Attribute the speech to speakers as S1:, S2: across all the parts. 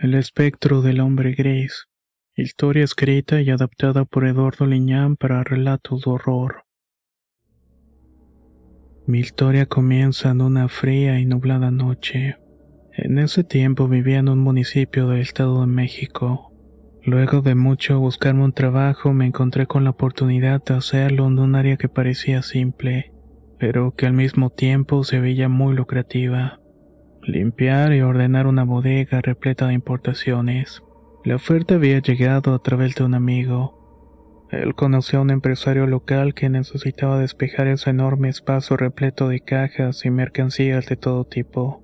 S1: El espectro del hombre gris. Historia escrita y adaptada por Eduardo Liñán para relatos de horror. Mi historia comienza en una fría y nublada noche. En ese tiempo vivía en un municipio del Estado de México. Luego de mucho buscarme un trabajo me encontré con la oportunidad de hacerlo en un área que parecía simple, pero que al mismo tiempo se veía muy lucrativa. Limpiar y ordenar una bodega repleta de importaciones. La oferta había llegado a través de un amigo. Él conoció a un empresario local que necesitaba despejar ese enorme espacio repleto de cajas y mercancías de todo tipo.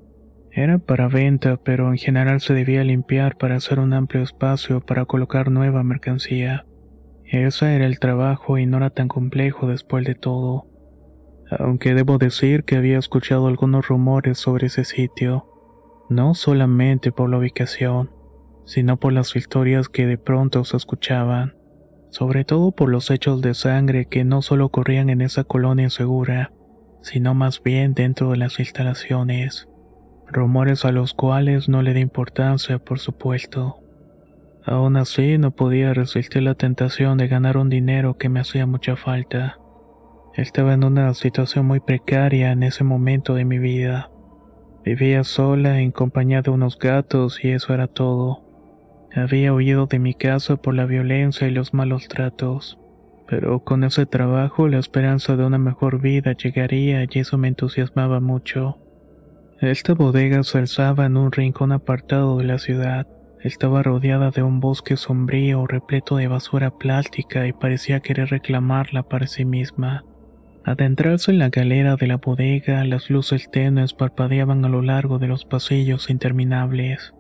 S1: Era para venta, pero en general se debía limpiar para hacer un amplio espacio para colocar nueva mercancía. Ese era el trabajo y no era tan complejo después de todo. Aunque debo decir que había escuchado algunos rumores sobre ese sitio, no solamente por la ubicación, sino por las historias que de pronto se escuchaban, sobre todo por los hechos de sangre que no solo ocurrían en esa colonia insegura, sino más bien dentro de las instalaciones, rumores a los cuales no le di importancia, por supuesto. Aún así, no podía resistir la tentación de ganar un dinero que me hacía mucha falta. Estaba en una situación muy precaria en ese momento de mi vida. Vivía sola en compañía de unos gatos y eso era todo. Había huido de mi casa por la violencia y los malos tratos, pero con ese trabajo la esperanza de una mejor vida llegaría y eso me entusiasmaba mucho. Esta bodega se alzaba en un rincón apartado de la ciudad. Estaba rodeada de un bosque sombrío repleto de basura plástica y parecía querer reclamarla para sí misma. Adentrarse en la galera de la bodega, las luces tenues parpadeaban a lo largo de los pasillos interminables.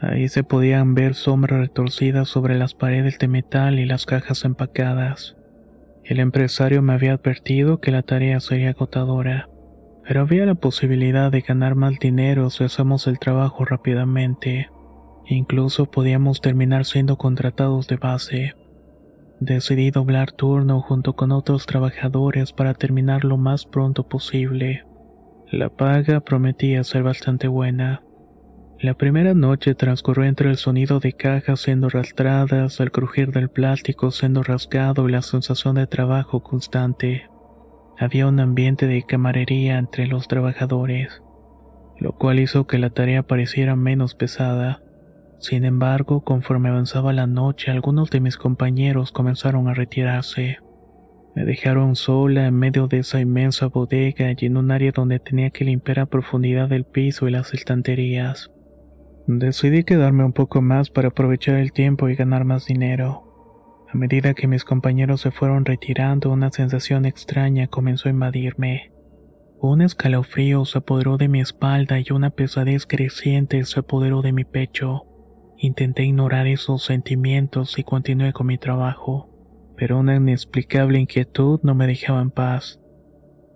S1: Ahí se podían ver sombras retorcidas sobre las paredes de metal y las cajas empacadas. El empresario me había advertido que la tarea sería agotadora, pero había la posibilidad de ganar más dinero si hacemos el trabajo rápidamente. Incluso podíamos terminar siendo contratados de base. Decidí doblar turno junto con otros trabajadores para terminar lo más pronto posible. La paga prometía ser bastante buena. La primera noche transcurrió entre el sonido de cajas siendo arrastradas, el crujir del plástico siendo rasgado y la sensación de trabajo constante. Había un ambiente de camarería entre los trabajadores, lo cual hizo que la tarea pareciera menos pesada. Sin embargo, conforme avanzaba la noche, algunos de mis compañeros comenzaron a retirarse. Me dejaron sola en medio de esa inmensa bodega y en un área donde tenía que limpiar a profundidad el piso y las estanterías. Decidí quedarme un poco más para aprovechar el tiempo y ganar más dinero. A medida que mis compañeros se fueron retirando, una sensación extraña comenzó a invadirme. Un escalofrío se apoderó de mi espalda y una pesadez creciente se apoderó de mi pecho. Intenté ignorar esos sentimientos y continué con mi trabajo, pero una inexplicable inquietud no me dejaba en paz.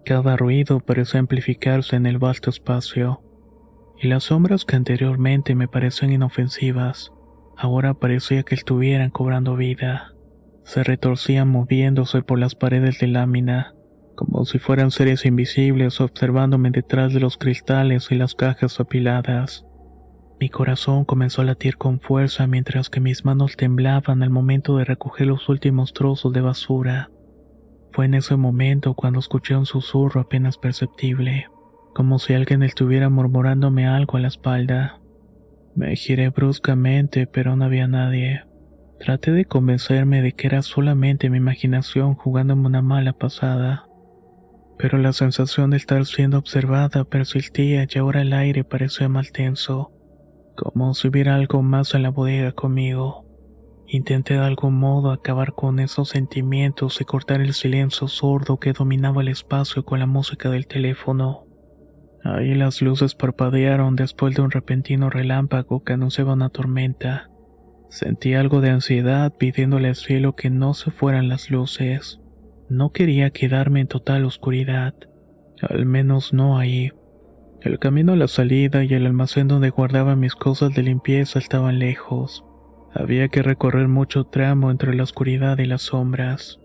S1: Cada ruido pareció amplificarse en el vasto espacio y las sombras que anteriormente me parecían inofensivas, ahora parecía que estuvieran cobrando vida. Se retorcían moviéndose por las paredes de lámina, como si fueran seres invisibles observándome detrás de los cristales y las cajas apiladas. Mi corazón comenzó a latir con fuerza mientras que mis manos temblaban al momento de recoger los últimos trozos de basura. Fue en ese momento cuando escuché un susurro apenas perceptible como si alguien estuviera murmurándome algo a la espalda. Me giré bruscamente, pero no había nadie. Traté de convencerme de que era solamente mi imaginación jugándome una mala pasada. Pero la sensación de estar siendo observada persistía y ahora el aire parecía más tenso, como si hubiera algo más en la bodega conmigo. Intenté de algún modo acabar con esos sentimientos y cortar el silencio sordo que dominaba el espacio con la música del teléfono. Ahí las luces parpadearon después de un repentino relámpago que anunciaba una tormenta. Sentí algo de ansiedad pidiéndole al cielo que no se fueran las luces. No quería quedarme en total oscuridad, al menos no ahí. El camino a la salida y el almacén donde guardaba mis cosas de limpieza estaban lejos. Había que recorrer mucho tramo entre la oscuridad y las sombras.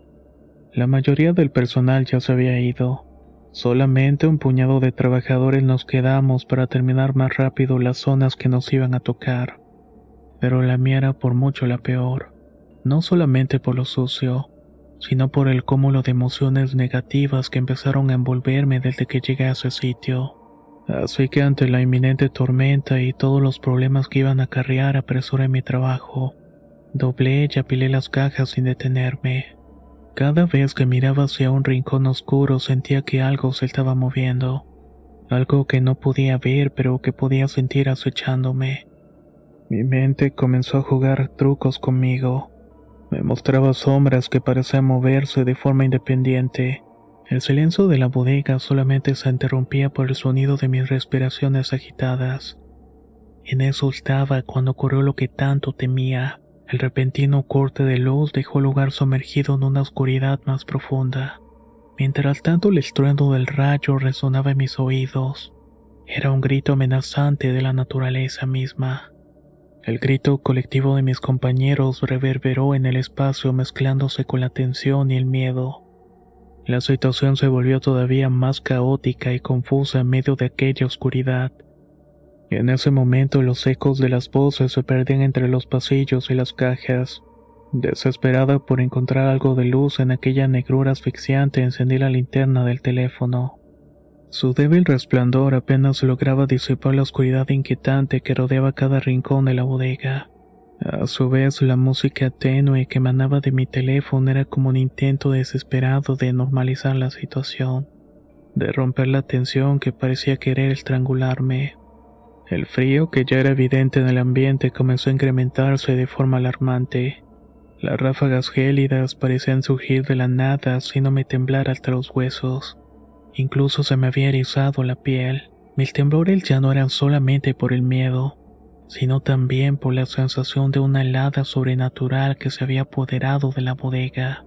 S1: La mayoría del personal ya se había ido. Solamente un puñado de trabajadores nos quedamos para terminar más rápido las zonas que nos iban a tocar. Pero la mía era por mucho la peor, no solamente por lo sucio, sino por el cúmulo de emociones negativas que empezaron a envolverme desde que llegué a ese sitio. Así que ante la inminente tormenta y todos los problemas que iban a acarrear apresuré mi trabajo. Doblé y apilé las cajas sin detenerme. Cada vez que miraba hacia un rincón oscuro sentía que algo se estaba moviendo, algo que no podía ver pero que podía sentir acechándome. Mi mente comenzó a jugar trucos conmigo. Me mostraba sombras que parecían moverse de forma independiente. El silencio de la bodega solamente se interrumpía por el sonido de mis respiraciones agitadas. En eso estaba cuando ocurrió lo que tanto temía. El repentino corte de luz dejó lugar sumergido en una oscuridad más profunda. Mientras tanto el estruendo del rayo resonaba en mis oídos. Era un grito amenazante de la naturaleza misma. El grito colectivo de mis compañeros reverberó en el espacio mezclándose con la tensión y el miedo. La situación se volvió todavía más caótica y confusa en medio de aquella oscuridad. En ese momento los ecos de las voces se perdían entre los pasillos y las cajas. Desesperada por encontrar algo de luz en aquella negrura asfixiante, encendí la linterna del teléfono. Su débil resplandor apenas lograba disipar la oscuridad inquietante que rodeaba cada rincón de la bodega. A su vez, la música tenue que emanaba de mi teléfono era como un intento desesperado de normalizar la situación, de romper la tensión que parecía querer estrangularme. El frío que ya era evidente en el ambiente comenzó a incrementarse de forma alarmante. Las ráfagas gélidas parecían surgir de la nada haciéndome temblar hasta los huesos. Incluso se me había erizado la piel. Mis temblores ya no eran solamente por el miedo, sino también por la sensación de una helada sobrenatural que se había apoderado de la bodega.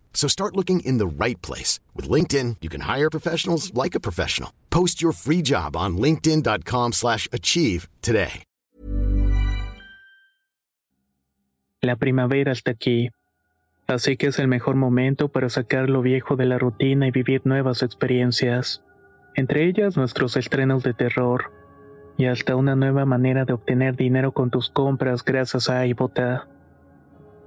S2: So start looking in the right place. With LinkedIn, you can hire professionals like a professional. Post your free job on linkedin.com slash achieve today.
S1: La primavera está aquí. Así que es el mejor momento para sacar lo viejo de la rutina y vivir nuevas experiencias. Entre ellas nuestros estrenos de terror. Y hasta una nueva manera de obtener dinero con tus compras gracias a iBota.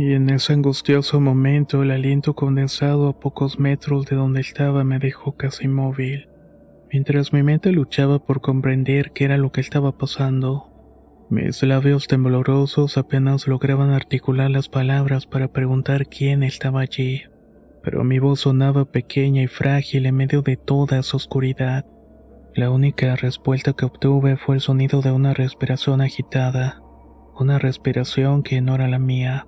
S1: Y en ese angustioso momento el aliento condensado a pocos metros de donde estaba me dejó casi inmóvil, mientras mi mente luchaba por comprender qué era lo que estaba pasando. Mis labios temblorosos apenas lograban articular las palabras para preguntar quién estaba allí, pero mi voz sonaba pequeña y frágil en medio de toda esa oscuridad. La única respuesta que obtuve fue el sonido de una respiración agitada, una respiración que no era la mía.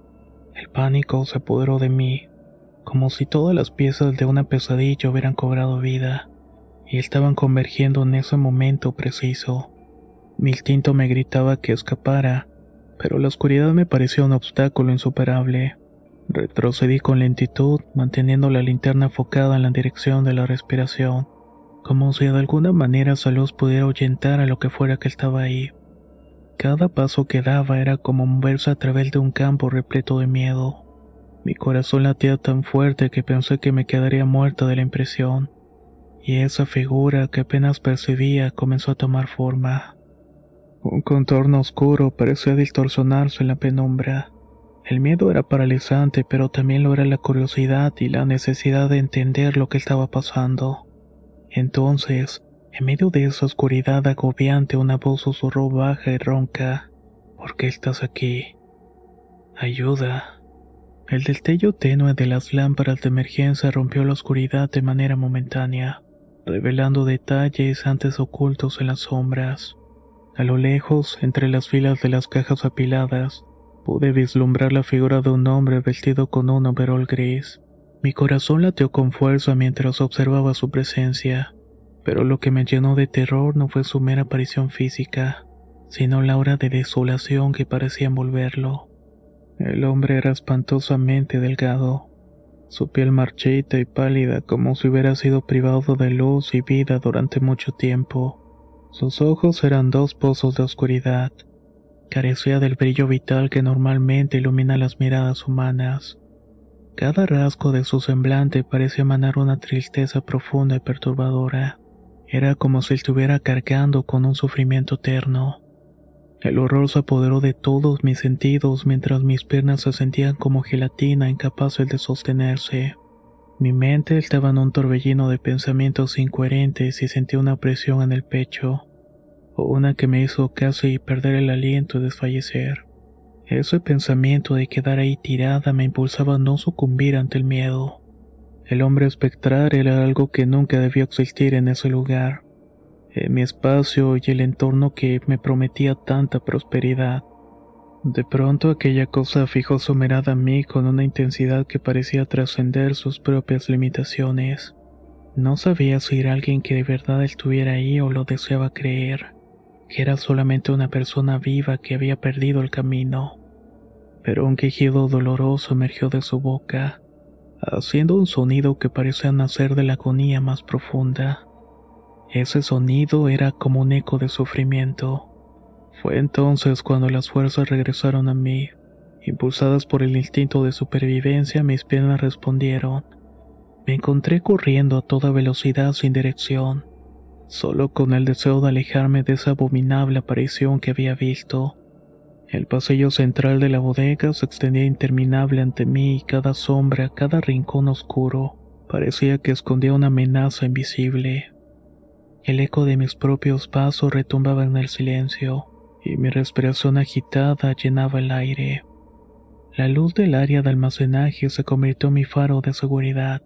S1: El pánico se apoderó de mí, como si todas las piezas de una pesadilla hubieran cobrado vida, y estaban convergiendo en ese momento preciso. Mi instinto me gritaba que escapara, pero la oscuridad me pareció un obstáculo insuperable. Retrocedí con lentitud, manteniendo la linterna enfocada en la dirección de la respiración, como si de alguna manera esa luz pudiera ahuyentar a lo que fuera que estaba ahí. Cada paso que daba era como moverse a través de un campo repleto de miedo. Mi corazón latía tan fuerte que pensé que me quedaría muerta de la impresión, y esa figura que apenas percibía comenzó a tomar forma. Un contorno oscuro parecía distorsionarse en la penumbra. El miedo era paralizante, pero también lo era la curiosidad y la necesidad de entender lo que estaba pasando. Entonces, en medio de esa oscuridad agobiante una voz susurró baja y ronca. ¿Por qué estás aquí? Ayuda. El destello tenue de las lámparas de emergencia rompió la oscuridad de manera momentánea, revelando detalles antes ocultos en las sombras. A lo lejos, entre las filas de las cajas apiladas, pude vislumbrar la figura de un hombre vestido con un overol gris. Mi corazón latió con fuerza mientras observaba su presencia. Pero lo que me llenó de terror no fue su mera aparición física, sino la hora de desolación que parecía envolverlo. El hombre era espantosamente delgado, su piel marchita y pálida como si hubiera sido privado de luz y vida durante mucho tiempo. Sus ojos eran dos pozos de oscuridad. Carecía del brillo vital que normalmente ilumina las miradas humanas. Cada rasgo de su semblante parecía emanar una tristeza profunda y perturbadora. Era como si estuviera cargando con un sufrimiento eterno. El horror se apoderó de todos mis sentidos mientras mis piernas se sentían como gelatina incapaces de sostenerse. Mi mente estaba en un torbellino de pensamientos incoherentes y sentí una presión en el pecho, una que me hizo casi perder el aliento y desfallecer. Ese pensamiento de quedar ahí tirada me impulsaba a no sucumbir ante el miedo. El hombre espectral era algo que nunca debió existir en ese lugar, en mi espacio y el entorno que me prometía tanta prosperidad. De pronto aquella cosa fijó su mirada en mí con una intensidad que parecía trascender sus propias limitaciones. No sabía si era alguien que de verdad estuviera ahí o lo deseaba creer, que era solamente una persona viva que había perdido el camino. Pero un quejido doloroso emergió de su boca haciendo un sonido que parecía nacer de la agonía más profunda. Ese sonido era como un eco de sufrimiento. Fue entonces cuando las fuerzas regresaron a mí. Impulsadas por el instinto de supervivencia, mis piernas respondieron. Me encontré corriendo a toda velocidad sin dirección, solo con el deseo de alejarme de esa abominable aparición que había visto. El pasillo central de la bodega se extendía interminable ante mí y cada sombra, cada rincón oscuro, parecía que escondía una amenaza invisible. El eco de mis propios pasos retumbaba en el silencio, y mi respiración agitada llenaba el aire. La luz del área de almacenaje se convirtió en mi faro de seguridad.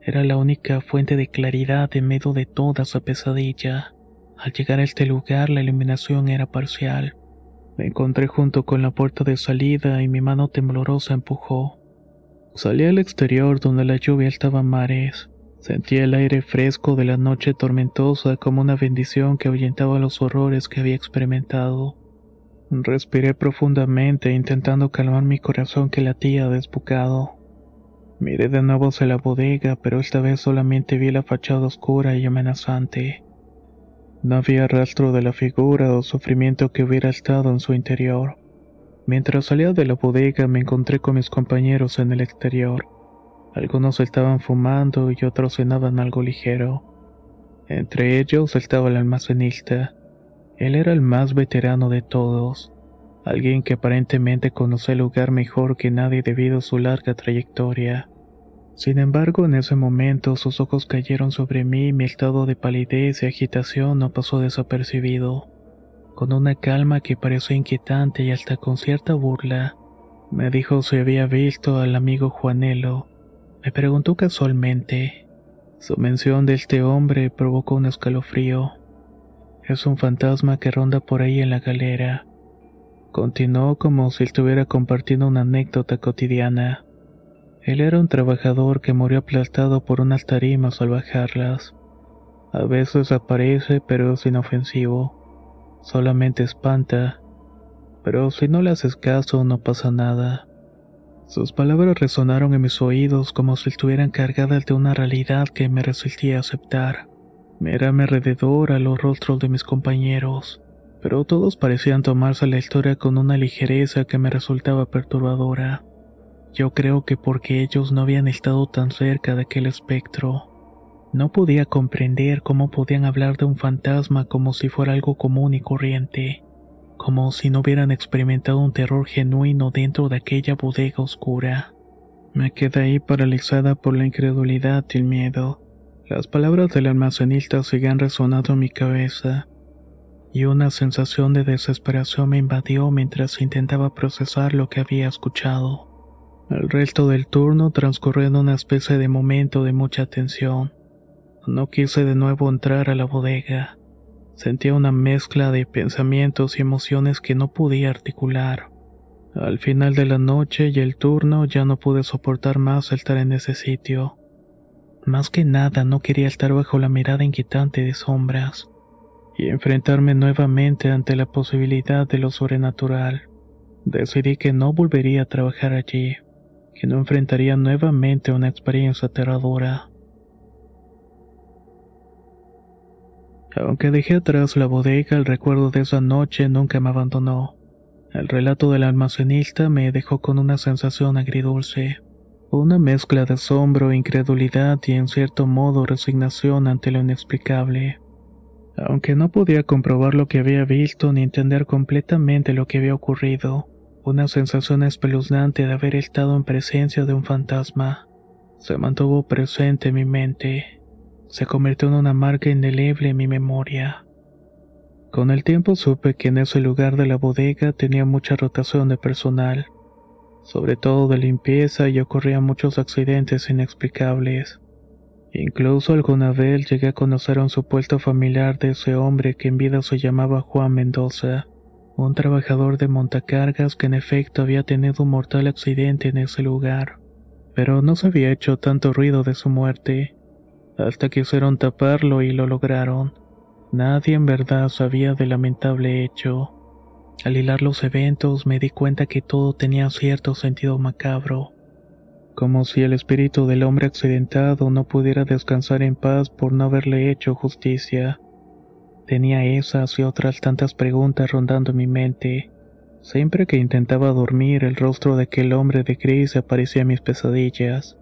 S1: Era la única fuente de claridad en medio de toda esa pesadilla. Al llegar a este lugar la iluminación era parcial. Me encontré junto con la puerta de salida y mi mano temblorosa empujó. Salí al exterior donde la lluvia estaba a mares. Sentí el aire fresco de la noche tormentosa como una bendición que ahuyentaba los horrores que había experimentado. Respiré profundamente intentando calmar mi corazón que latía desbocado. Miré de nuevo hacia la bodega, pero esta vez solamente vi la fachada oscura y amenazante. No había rastro de la figura o sufrimiento que hubiera estado en su interior. Mientras salía de la bodega me encontré con mis compañeros en el exterior. Algunos estaban fumando y otros cenaban algo ligero. Entre ellos estaba el almacenista. Él era el más veterano de todos, alguien que aparentemente conocía el lugar mejor que nadie debido a su larga trayectoria. Sin embargo, en ese momento sus ojos cayeron sobre mí y mi estado de palidez y agitación no pasó desapercibido. Con una calma que pareció inquietante y hasta con cierta burla, me dijo si había visto al amigo Juanelo, me preguntó casualmente. Su mención de este hombre provocó un escalofrío. Es un fantasma que ronda por ahí en la galera. Continuó como si estuviera compartiendo una anécdota cotidiana. Él era un trabajador que murió aplastado por unas tarimas al bajarlas. A veces aparece pero es inofensivo. Solamente espanta. Pero si no le haces caso no pasa nada. Sus palabras resonaron en mis oídos como si estuvieran cargadas de una realidad que me resistía a aceptar. Miré a mi alrededor a los rostros de mis compañeros, pero todos parecían tomarse la historia con una ligereza que me resultaba perturbadora. Yo creo que porque ellos no habían estado tan cerca de aquel espectro. No podía comprender cómo podían hablar de un fantasma como si fuera algo común y corriente como si no hubieran experimentado un terror genuino dentro de aquella bodega oscura. Me quedé ahí paralizada por la incredulidad y el miedo. Las palabras del almacenista seguían resonando en mi cabeza, y una sensación de desesperación me invadió mientras intentaba procesar lo que había escuchado. El resto del turno transcurrió en una especie de momento de mucha tensión. No quise de nuevo entrar a la bodega. Sentía una mezcla de pensamientos y emociones que no podía articular. Al final de la noche y el turno ya no pude soportar más estar en ese sitio. Más que nada no quería estar bajo la mirada inquietante de sombras y enfrentarme nuevamente ante la posibilidad de lo sobrenatural. Decidí que no volvería a trabajar allí, que no enfrentaría nuevamente una experiencia aterradora. Aunque dejé atrás la bodega, el recuerdo de esa noche nunca me abandonó. El relato del almacenista me dejó con una sensación agridulce, una mezcla de asombro, incredulidad y en cierto modo resignación ante lo inexplicable. Aunque no podía comprobar lo que había visto ni entender completamente lo que había ocurrido, una sensación espeluznante de haber estado en presencia de un fantasma se mantuvo presente en mi mente se convirtió en una marca indeleble en mi memoria. Con el tiempo supe que en ese lugar de la bodega tenía mucha rotación de personal, sobre todo de limpieza y ocurrían muchos accidentes inexplicables. Incluso alguna vez llegué a conocer a un supuesto familiar de ese hombre que en vida se llamaba Juan Mendoza, un trabajador de montacargas que en efecto había tenido un mortal accidente en ese lugar, pero no se había hecho tanto ruido de su muerte hasta quisieron taparlo y lo lograron. Nadie en verdad sabía del lamentable hecho. Al hilar los eventos me di cuenta que todo tenía cierto sentido macabro, como si el espíritu del hombre accidentado no pudiera descansar en paz por no haberle hecho justicia. Tenía esas y otras tantas preguntas rondando mi mente. Siempre que intentaba dormir, el rostro de aquel hombre de gris aparecía en mis pesadillas.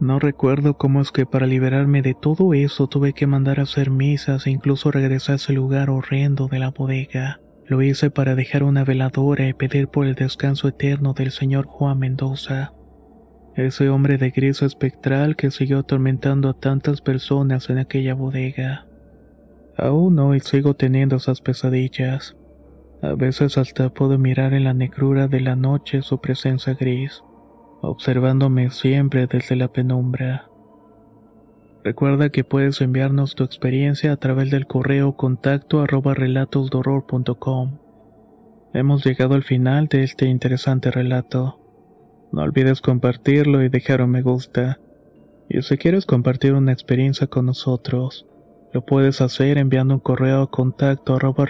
S1: No recuerdo cómo es que para liberarme de todo eso tuve que mandar a hacer misas e incluso regresar a ese lugar horrendo de la bodega. Lo hice para dejar una veladora y pedir por el descanso eterno del señor Juan Mendoza. Ese hombre de gris espectral que siguió atormentando a tantas personas en aquella bodega. Aún hoy sigo teniendo esas pesadillas. A veces hasta puedo mirar en la negrura de la noche su presencia gris, observándome siempre desde la penumbra. Recuerda que puedes enviarnos tu experiencia a través del correo contacto arroba relatosdorror.com. Hemos llegado al final de este interesante relato. No olvides compartirlo y dejar un me gusta. Y si quieres compartir una experiencia con nosotros, lo puedes hacer enviando un correo a contacto arroba.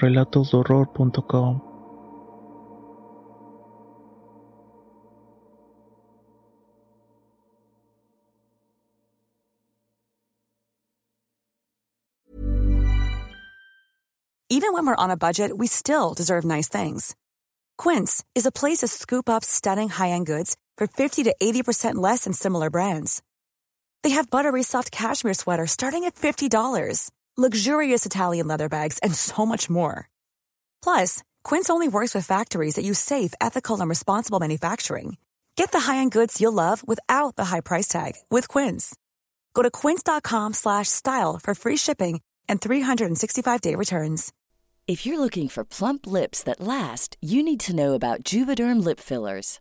S3: Even when we're on a budget, we still deserve nice things. Quince is a place to scoop up stunning high-end goods for 50 to 80% less than similar brands. They have buttery soft cashmere sweaters starting at $50, luxurious Italian leather bags, and so much more. Plus, Quince only works with factories that use safe, ethical, and responsible manufacturing. Get the high-end goods you'll love without the high price tag with Quince. Go to quince.com/style for free shipping and 365-day returns.
S4: If you're looking for plump lips that last, you need to know about Juvederm lip fillers.